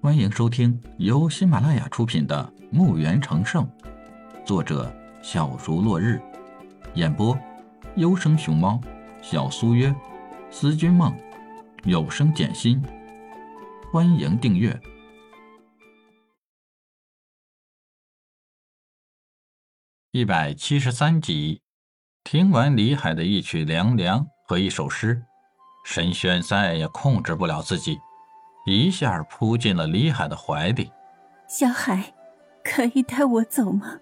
欢迎收听由喜马拉雅出品的《墓园成圣》，作者小竹落日，演播优生熊猫、小苏约、思君梦、有声简心。欢迎订阅一百七十三集。听完李海的一曲凉凉和一首诗，沈轩再也控制不了自己。一下扑进了李海的怀里。小海，可以带我走吗？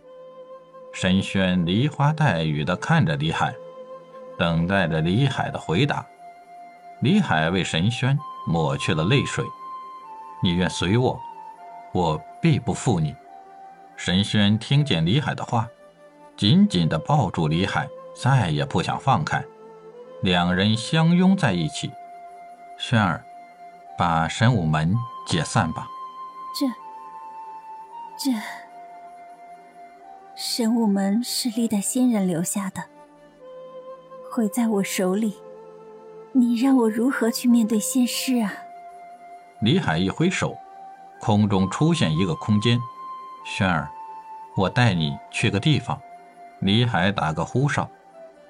沈轩梨花带雨的看着李海，等待着李海的回答。李海为沈轩抹去了泪水。你愿随我，我必不负你。沈轩听见李海的话，紧紧的抱住李海，再也不想放开。两人相拥在一起。轩儿。把神武门解散吧。这、这神武门是历代仙人留下的，毁在我手里，你让我如何去面对仙师啊？李海一挥手，空中出现一个空间。轩儿，我带你去个地方。李海打个呼哨，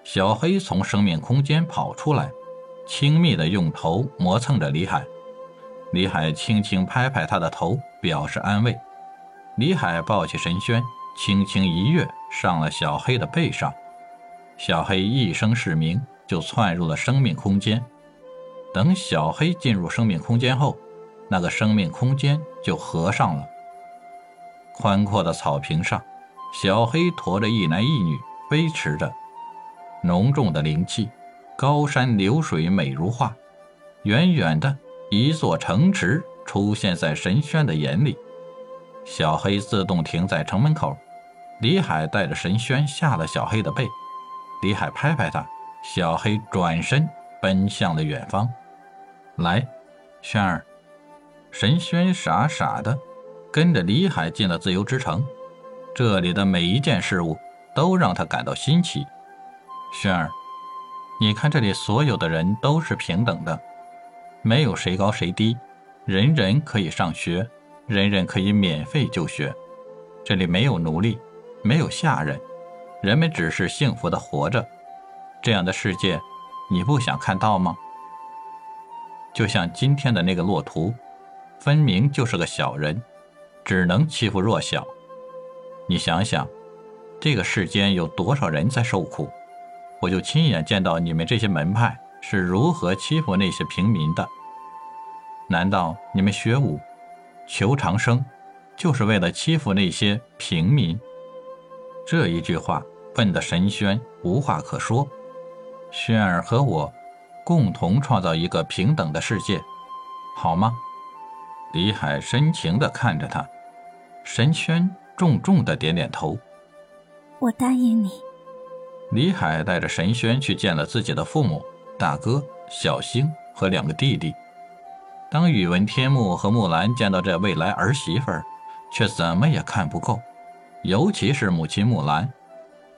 小黑从生命空间跑出来，亲密的用头磨蹭着李海。李海轻轻拍拍他的头，表示安慰。李海抱起神轩，轻轻一跃上了小黑的背上。小黑一声是鸣，就窜入了生命空间。等小黑进入生命空间后，那个生命空间就合上了。宽阔的草坪上，小黑驮着一男一女飞驰着，浓重的灵气，高山流水美如画，远远的。一座城池出现在神轩的眼里，小黑自动停在城门口。李海带着神轩下了小黑的背，李海拍拍他，小黑转身奔向了远方。来，轩儿，神轩傻傻的跟着李海进了自由之城。这里的每一件事物都让他感到新奇。轩儿，你看这里所有的人都是平等的。没有谁高谁低，人人可以上学，人人可以免费就学。这里没有奴隶，没有下人，人们只是幸福的活着。这样的世界，你不想看到吗？就像今天的那个骆驼，分明就是个小人，只能欺负弱小。你想想，这个世间有多少人在受苦？我就亲眼见到你们这些门派是如何欺负那些平民的。难道你们学武、求长生，就是为了欺负那些平民？这一句话问的神轩无话可说。轩儿和我共同创造一个平等的世界，好吗？李海深情地看着他，神轩重重地点点头。我答应你。李海带着神轩去见了自己的父母、大哥、小星和两个弟弟。当宇文天木和木兰见到这未来儿媳妇儿，却怎么也看不够，尤其是母亲木兰，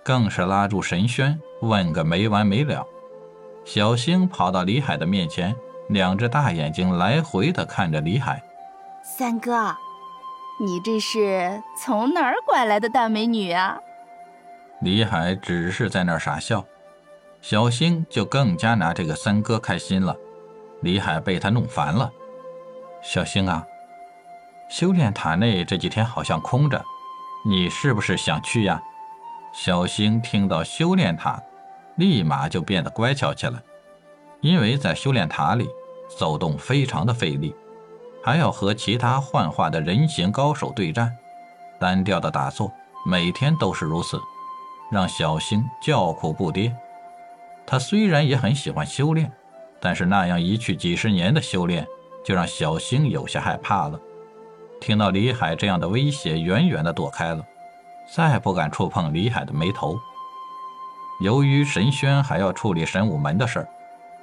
更是拉住神轩问个没完没了。小星跑到李海的面前，两只大眼睛来回的看着李海。三哥，你这是从哪儿拐来的大美女啊？李海只是在那儿傻笑，小星就更加拿这个三哥开心了。李海被他弄烦了。小星啊，修炼塔内这几天好像空着，你是不是想去呀？小星听到修炼塔，立马就变得乖巧起来，因为在修炼塔里走动非常的费力，还要和其他幻化的人形高手对战，单调的打坐，每天都是如此，让小星叫苦不迭。他虽然也很喜欢修炼，但是那样一去几十年的修炼。就让小星有些害怕了。听到李海这样的威胁，远远的躲开了，再不敢触碰李海的眉头。由于神轩还要处理神武门的事儿，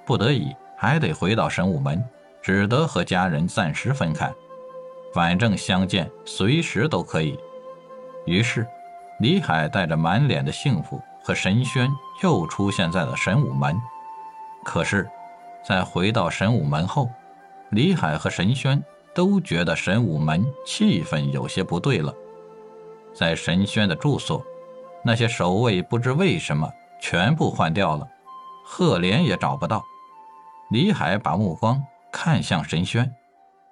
不得已还得回到神武门，只得和家人暂时分开。反正相见随时都可以。于是，李海带着满脸的幸福和神轩又出现在了神武门。可是，在回到神武门后，李海和神轩都觉得神武门气氛有些不对了。在神轩的住所，那些守卫不知为什么全部换掉了，赫连也找不到。李海把目光看向神轩，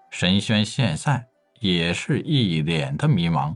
神轩现在也是一脸的迷茫。